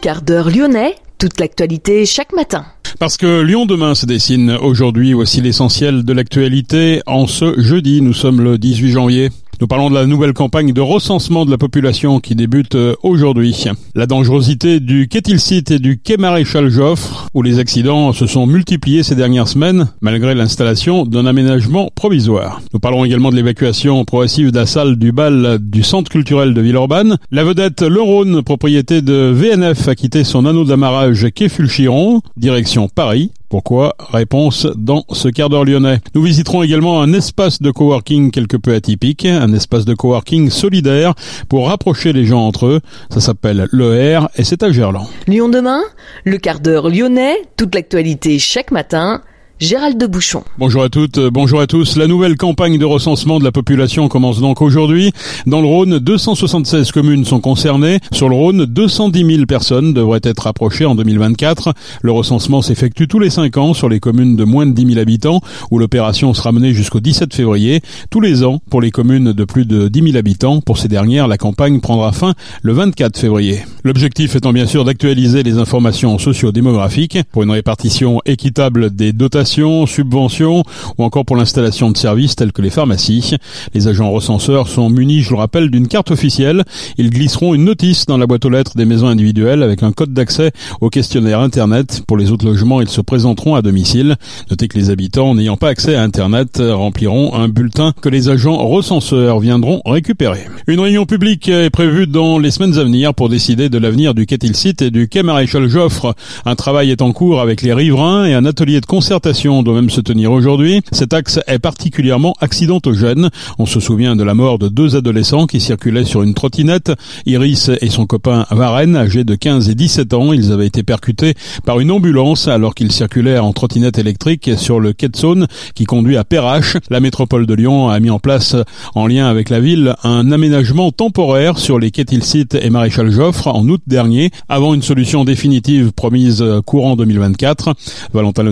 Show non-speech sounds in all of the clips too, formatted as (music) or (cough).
quart d'heure lyonnais, toute l'actualité chaque matin. Parce que Lyon demain se dessine aujourd'hui, voici l'essentiel de l'actualité en ce jeudi, nous sommes le 18 janvier. Nous parlons de la nouvelle campagne de recensement de la population qui débute euh, aujourd'hui. La dangerosité du Quai-Tilsit et du quai Maréchal Joffre, où les accidents se sont multipliés ces dernières semaines, malgré l'installation d'un aménagement provisoire. Nous parlons également de l'évacuation progressive de la salle du bal du centre culturel de Villeurbanne. La vedette Le Rhône, propriété de VNF, a quitté son anneau d'amarrage quai Fulchiron, direction Paris. Pourquoi? Réponse dans ce quart d'heure lyonnais. Nous visiterons également un espace de coworking quelque peu atypique, un espace de coworking solidaire pour rapprocher les gens entre eux. Ça s'appelle l'ER et c'est à Gerland. Lyon demain, le quart d'heure lyonnais, toute l'actualité chaque matin Gérald de Bouchon. Bonjour à toutes, euh, bonjour à tous. La nouvelle campagne de recensement de la population commence donc aujourd'hui. Dans le Rhône, 276 communes sont concernées. Sur le Rhône, 210 000 personnes devraient être approchées en 2024. Le recensement s'effectue tous les 5 ans sur les communes de moins de 10 000 habitants, où l'opération sera menée jusqu'au 17 février. Tous les ans, pour les communes de plus de 10 000 habitants, pour ces dernières, la campagne prendra fin le 24 février. L'objectif étant bien sûr d'actualiser les informations socio-démographiques pour une répartition équitable des dotations subventions ou encore pour l'installation de services tels que les pharmacies. Les agents recenseurs sont munis, je le rappelle, d'une carte officielle. Ils glisseront une notice dans la boîte aux lettres des maisons individuelles avec un code d'accès au questionnaire Internet. Pour les autres logements, ils se présenteront à domicile. Notez que les habitants n'ayant pas accès à Internet rempliront un bulletin que les agents recenseurs viendront récupérer. Une réunion publique est prévue dans les semaines à venir pour décider de l'avenir du quai site et du quai Maréchal Joffre. Un travail est en cours avec les riverains et un atelier de concertation doit même se tenir aujourd'hui. Cet axe est particulièrement accidentogène. On se souvient de la mort de deux adolescents qui circulaient sur une trottinette. Iris et son copain Varenne, âgés de 15 et 17 ans, ils avaient été percutés par une ambulance alors qu'ils circulaient en trottinette électrique sur le quai de Saône qui conduit à Perrache. La métropole de Lyon a mis en place, en lien avec la ville, un aménagement temporaire sur les quais Tilsit et Maréchal Joffre en août dernier, avant une solution définitive promise courant 2024. Valentin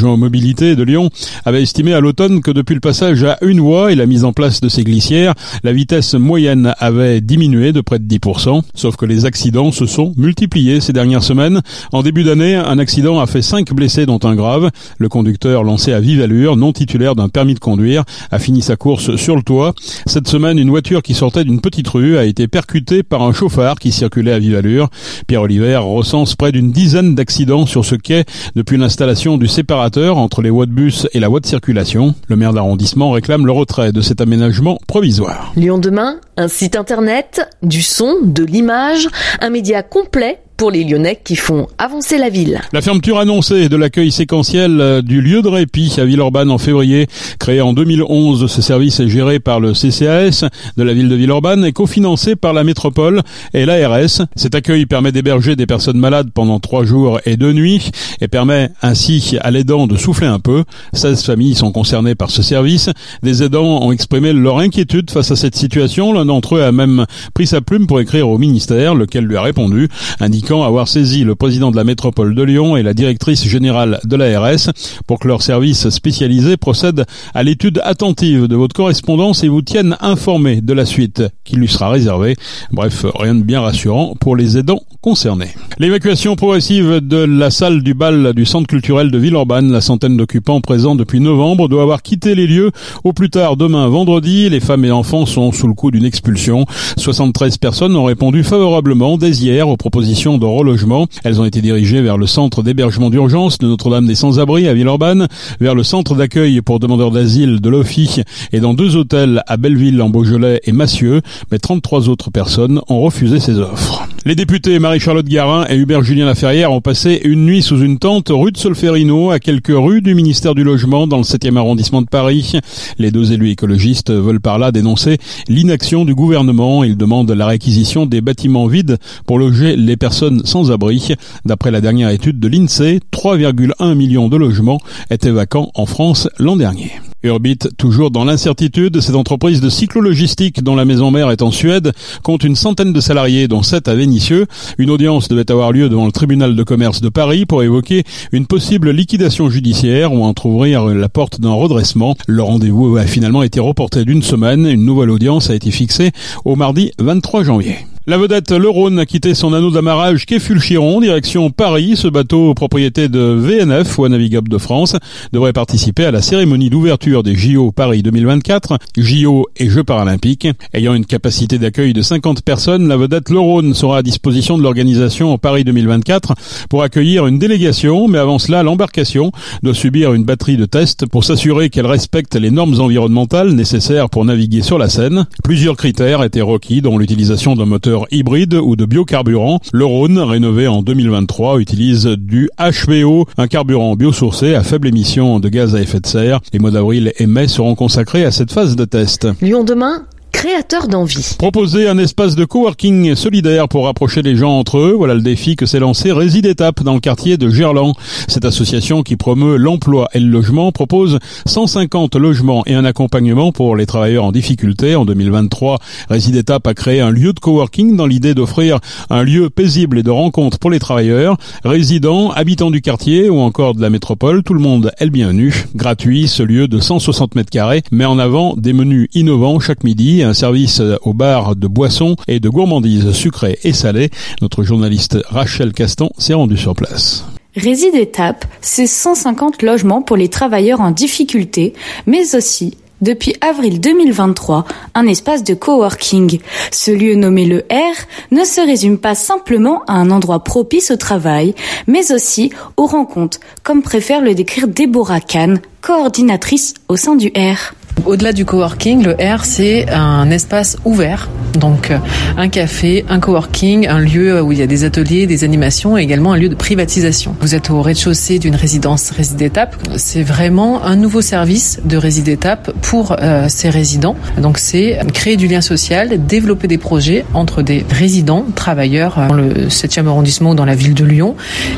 Lunenstrass, adjoint mobilité de Lyon, avait estimé à l'automne que depuis le passage à une voie et la mise en place de ces glissières, la vitesse moyenne avait diminué de près de 10%, sauf que les accidents se sont multipliés ces dernières semaines. En début d'année, un accident a fait 5 blessés dont un grave. Le conducteur lancé à vive allure, non titulaire d'un permis de conduire, a fini sa course sur le toit. Cette semaine, une voiture qui sortait d'une petite rue a été percutée par un chauffard qui circulait à vive allure. Pierre Oliver recense près d'une dizaine d'accidents sur ce quai depuis l'installation du séparateur entre les voies de bus et la voie de circulation. Le maire d'arrondissement réclame le retrait de cet aménagement provisoire. Lyon demain, un site internet, du son, de l'image, un média complet pour les Lyonnais qui font avancer la ville. La fermeture annoncée de l'accueil séquentiel euh, du lieu de répit à Villeurbanne en février, créé en 2011, ce service est géré par le CCAS de la ville de Villeurbanne et cofinancé par la métropole et l'ARS. Cet accueil permet d'héberger des personnes malades pendant trois jours et deux nuits et permet ainsi à l'aidant de souffler un peu. 16 familles sont concernées par ce service. Des aidants ont exprimé leur inquiétude face à cette situation. L'un d'entre eux a même pris sa plume pour écrire au ministère, lequel lui a répondu, indiquant avoir saisi le président de la métropole de Lyon et la directrice générale de l'ARS pour que leur service spécialisé procède à l'étude attentive de votre correspondance et vous tienne informé de la suite qui lui sera réservée. Bref, rien de bien rassurant pour les aidants concernés. L'évacuation progressive de la salle du bal du centre culturel de Villeurbanne, la centaine d'occupants présents depuis novembre doit avoir quitté les lieux au plus tard demain vendredi. Les femmes et enfants sont sous le coup d'une expulsion. 73 personnes ont répondu favorablement dès hier aux propositions de relogement. Elles ont été dirigées vers le centre d'hébergement d'urgence de Notre-Dame des Sans-Abris à Villeurbanne, vers le centre d'accueil pour demandeurs d'asile de l'OFI et dans deux hôtels à Belleville, en Beaujolais et Massieux, mais 33 autres personnes ont refusé ces offres. Les députés Marie-Charlotte Garin et Hubert Julien Laferrière ont passé une nuit sous une tente rue de Solferino, à quelques rues du ministère du Logement, dans le 7e arrondissement de Paris. Les deux élus écologistes veulent par là dénoncer l'inaction du gouvernement. Ils demandent la réquisition des bâtiments vides pour loger les personnes sans abri. D'après la dernière étude de l'INSEE, 3,1 millions de logements étaient vacants en France l'an dernier. Urbit, toujours dans l'incertitude, cette entreprise de cyclo-logistique dont la maison mère est en Suède compte une centaine de salariés, dont sept à Vénissieux. Une audience devait avoir lieu devant le tribunal de commerce de Paris pour évoquer une possible liquidation judiciaire ou ouvrir la porte d'un redressement. Le rendez-vous a finalement été reporté d'une semaine. Une nouvelle audience a été fixée au mardi 23 janvier. La vedette Le Rhône a quitté son anneau d'amarrage Fulchiron, direction Paris. Ce bateau, propriété de VNF, Voie Navigable de France, devrait participer à la cérémonie d'ouverture des JO Paris 2024, JO et Jeux paralympiques. Ayant une capacité d'accueil de 50 personnes, la vedette Le Rhône sera à disposition de l'organisation Paris 2024 pour accueillir une délégation, mais avant cela, l'embarcation doit subir une batterie de tests pour s'assurer qu'elle respecte les normes environnementales nécessaires pour naviguer sur la Seine. Plusieurs critères étaient requis, dont l'utilisation d'un moteur hybride ou de biocarburant. Le Rhône, rénové en 2023, utilise du HVO, un carburant biosourcé à faible émission de gaz à effet de serre. Les mois d'avril et mai seront consacrés à cette phase de test. Lyon demain créateur d'envie. Proposer un espace de coworking solidaire pour rapprocher les gens entre eux, voilà le défi que s'est lancé Réside Étape dans le quartier de Gerland. Cette association qui promeut l'emploi et le logement propose 150 logements et un accompagnement pour les travailleurs en difficulté. En 2023, Réside Étape a créé un lieu de coworking dans l'idée d'offrir un lieu paisible et de rencontre pour les travailleurs, résidents, habitants du quartier ou encore de la métropole. Tout le monde est le bienvenu. Gratuit, ce lieu de 160 mètres carrés met en avant des menus innovants chaque midi un service au bar de boissons et de gourmandises sucrées et salées. Notre journaliste Rachel Caston s'est rendue sur place. Réside Étape, c'est 150 logements pour les travailleurs en difficulté, mais aussi depuis avril 2023, un espace de coworking. Ce lieu nommé le R ne se résume pas simplement à un endroit propice au travail, mais aussi aux rencontres, comme préfère le décrire Déborah Kahn, coordinatrice au sein du R. Au-delà du coworking, le R, c'est un espace ouvert. Donc, un café, un coworking, un lieu où il y a des ateliers, des animations et également un lieu de privatisation. Vous êtes au rez-de-chaussée d'une résidence Réside Étape. C'est vraiment un nouveau service de Réside Étape pour euh, ces résidents. Donc, c'est créer du lien social, développer des projets entre des résidents, travailleurs dans le 7e arrondissement ou dans la ville de Lyon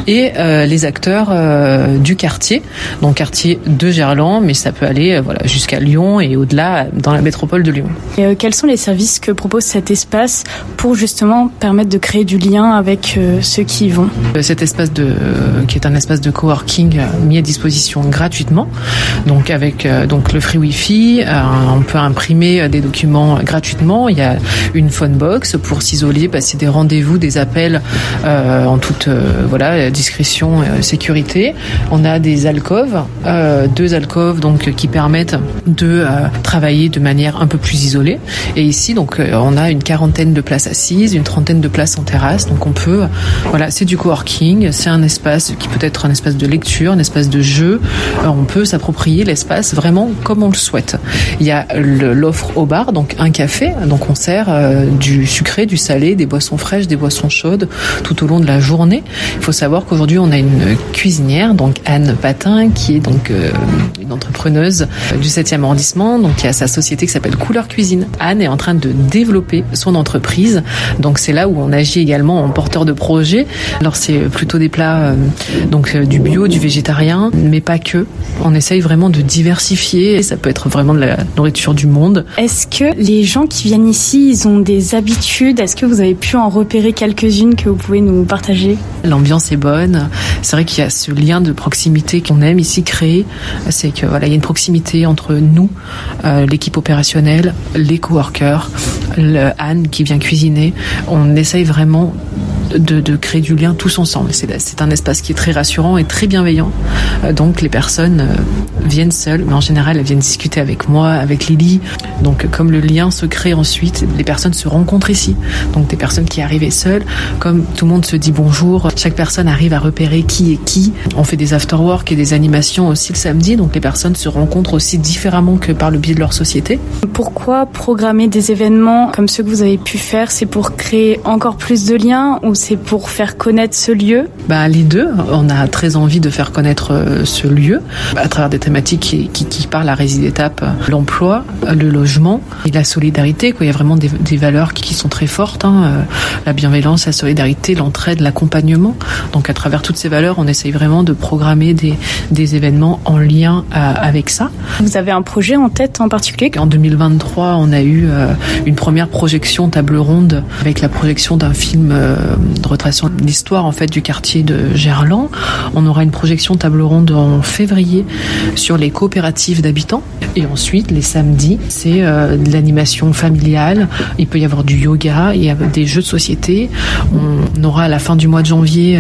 et euh, les acteurs euh, du quartier. Donc, quartier de Gerland, mais ça peut aller jusqu'à Lyon et au-delà dans la métropole de Lyon. Et euh, quels sont les services que propose cet espace pour justement permettre de créer du lien avec euh, ceux qui y vont? Euh, Cet espace de, qui est un espace de coworking mis à disposition gratuitement, donc avec donc le free wifi, on peut imprimer des documents gratuitement. Il y a une phone box pour s'isoler, passer des rendez-vous, des appels en toute voilà discrétion, et sécurité. On a des alcôves, deux alcôves donc qui permettent de travailler de manière un peu plus isolée. Et ici, donc, euh, on a une quarantaine de places assises, une trentaine de places en terrasse. Donc, on peut, voilà, c'est du coworking, c'est un espace qui peut être un espace de lecture, un espace de jeu. Euh, on peut s'approprier l'espace vraiment comme on le souhaite. Il y a l'offre au bar, donc un café, donc on sert euh, du sucré, du salé, des boissons fraîches, des boissons chaudes tout au long de la journée. Il faut savoir qu'aujourd'hui, on a une cuisinière, donc Anne Patin, qui est donc une entrepreneuse du 7e arrondissement donc il y a sa société qui s'appelle Couleur Cuisine. Anne est en train de développer son entreprise. Donc c'est là où on agit également en porteur de projet. Alors c'est plutôt des plats euh, donc euh, du bio, du végétarien, mais pas que. On essaye vraiment de diversifier. Ça peut être vraiment de la nourriture du monde. Est-ce que les gens qui viennent ici, ils ont des habitudes? Est-ce que vous avez pu en repérer quelques-unes que vous pouvez nous partager? L'ambiance est bonne. C'est vrai qu'il y a ce lien de proximité qu'on aime ici créer. C'est que voilà, il y a une proximité entre nous euh, l'équipe opérationnelle, les coworkers, le Anne qui vient cuisiner. On essaye vraiment de, créer du lien tous ensemble. C'est un espace qui est très rassurant et très bienveillant. Euh, donc les personnes euh, viennent seules, mais en général elles viennent discuter avec moi, avec Lily. Donc comme le lien se crée ensuite, les personnes se rencontrent ici. Donc des personnes qui arrivaient seules, comme tout le monde se dit bonjour, chaque personne arrive à repérer qui est qui. On fait des after-work et des animations aussi le samedi, donc les personnes se rencontrent aussi différemment que par le biais de leur société. Pourquoi programmer des événements comme ceux que vous avez pu faire? C'est pour créer encore plus de liens c'est pour faire connaître ce lieu bah, Les deux. On a très envie de faire connaître euh, ce lieu à travers des thématiques qui, qui, qui parlent à Réside Étape, l'emploi, le logement et la solidarité. Quoi. Il y a vraiment des, des valeurs qui, sont très fortes. Hein. Euh, la bienveillance, la solidarité, l'entraide, l'accompagnement. Donc à travers toutes ces valeurs, on essaye vraiment de programmer des, des événements en lien euh, avec ça. Vous avez un projet en tête en particulier En 2023, on a eu une première projection table ronde avec la projection d'un film retraçant l'histoire en fait du quartier de Gerland. On aura une projection table ronde en février sur les coopératives d'habitants. Et ensuite, les samedis, c'est de l'animation familiale. Il peut y avoir du yoga, il y a des jeux de société. On aura à la fin du mois de janvier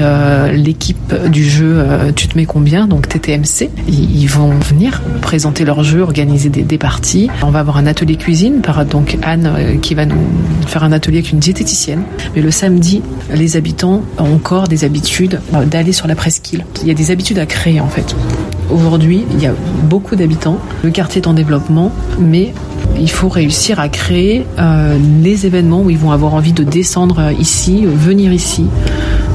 l'équipe du jeu Tu te mets combien, donc TTMC. Ils vont venir présenter leur jeu, organiser des, des parties. On va avoir un atelier cuisine par donc Anne qui va nous faire un atelier avec une diététicienne. Mais le samedi, les habitants ont encore des habitudes d'aller sur la presqu'île. Il y a des habitudes à créer en fait. Aujourd'hui, il y a beaucoup d'habitants. Le quartier est en développement, mais il faut réussir à créer euh, les événements où ils vont avoir envie de descendre ici, venir ici.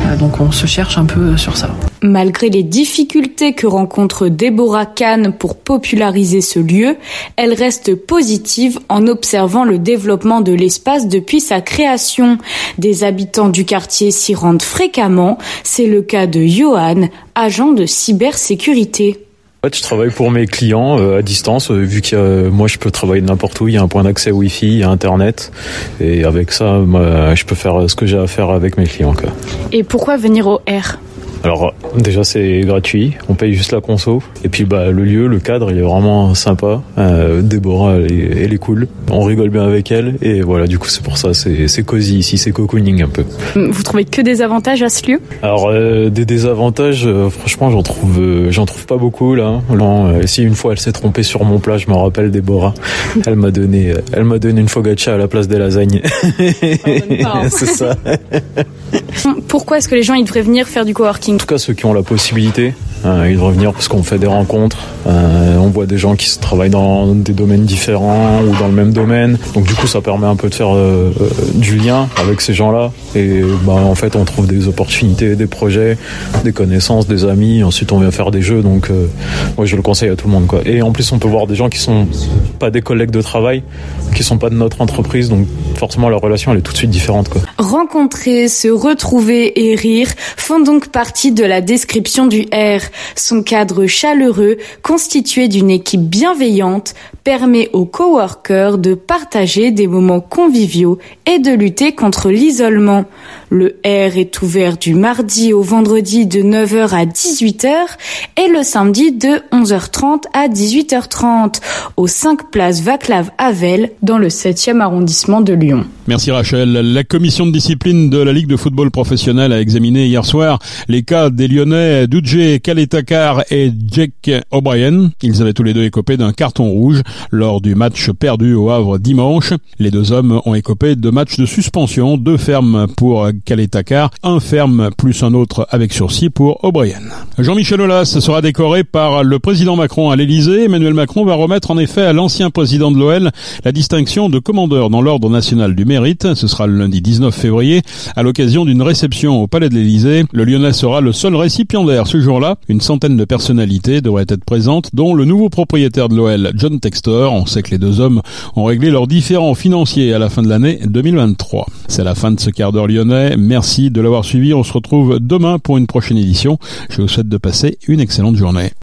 Euh, donc on se cherche un peu sur ça. Malgré les difficultés que rencontre Déborah Kahn pour populariser ce lieu, elle reste positive en observant le développement de l'espace depuis sa création. Des habitants du quartier s'y rendent fréquemment. C'est le cas de Johan, agent de cybersécurité. En fait, je travaille pour mes clients euh, à distance, euh, vu que euh, moi je peux travailler n'importe où, il y a un point d'accès Wi-Fi, il y a Internet, et avec ça, moi, je peux faire ce que j'ai à faire avec mes clients. Quoi. Et pourquoi venir au R? Alors déjà c'est gratuit, on paye juste la conso. Et puis bah le lieu, le cadre, il est vraiment sympa. Euh, Déborah, elle est, cool. On rigole bien avec elle et voilà. Du coup c'est pour ça, c'est cosy ici, c'est cocooning un peu. Vous trouvez que des avantages à ce lieu? Alors euh, des désavantages, euh, franchement j'en trouve, j'en trouve pas beaucoup là. Non, si une fois elle s'est trompée sur mon plat, je me rappelle Déborah. (laughs) Elle m'a donné, elle m'a donné une focaccia à la place des lasagnes. (laughs) c'est ça. Pourquoi est-ce que les gens ils devraient venir faire du coworking? En tout cas, ceux qui ont la possibilité, euh, ils devraient venir parce qu'on fait des rencontres. Euh, on voit des gens qui travaillent dans des domaines différents ou dans le même domaine. Donc du coup, ça permet un peu de faire euh, euh du lien avec ces gens-là. Et bah, en fait, on trouve des opportunités, des projets, des connaissances, des amis. Ensuite, on vient faire des jeux. Donc, euh, moi, je le conseille à tout le monde. Quoi. Et en plus, on peut voir des gens qui sont pas des collègues de travail, qui sont pas de notre entreprise. Donc, forcément, la relation, elle est tout de suite différente. Quoi. Rencontrer, se retrouver et rire font donc partie de la description du R. Son cadre chaleureux, constitué d'une équipe bienveillante, permet aux coworkers de partager des moments conviviaux et de lutter contre l'isolement. Le R est ouvert du mardi au vendredi de 9h à 18h et le samedi de 11h30 à 18h30 au 5 place Vaclav Havel dans le 7e arrondissement de Lyon. Merci Rachel. La commission de discipline de la Ligue de football professionnel a examiné hier soir les cas des Lyonnais Dudje Kaletakar et Jake O'Brien. Ils avaient tous les deux écopé d'un carton rouge lors du match perdu au Havre dimanche. Les deux hommes ont écopé de matchs de suspension, deux fermes pour Kaletakar, un ferme plus un autre avec sursis pour O'Brien. Jean-Michel Aulas sera décoré par le président Macron à l'Elysée. Emmanuel Macron va remettre en effet à l'ancien président de l'OL la distinction de commandeur dans l'ordre national du mérite. Ce sera le lundi 19 février à l'occasion d'une réception au Palais de l'Elysée. Le Lyonnais sera le seul récipiendaire ce jour-là. Une centaine de personnalités devraient être présentes, dont le nouveau propriétaire de l'OL, John Textor. On sait que les deux hommes ont réglé leurs différends financiers à la fin de l'année 2023. C'est la fin de ce quart d'heure lyonnais. Merci de l'avoir suivi. On se retrouve demain pour une prochaine édition. Je vous souhaite de passer une excellente journée.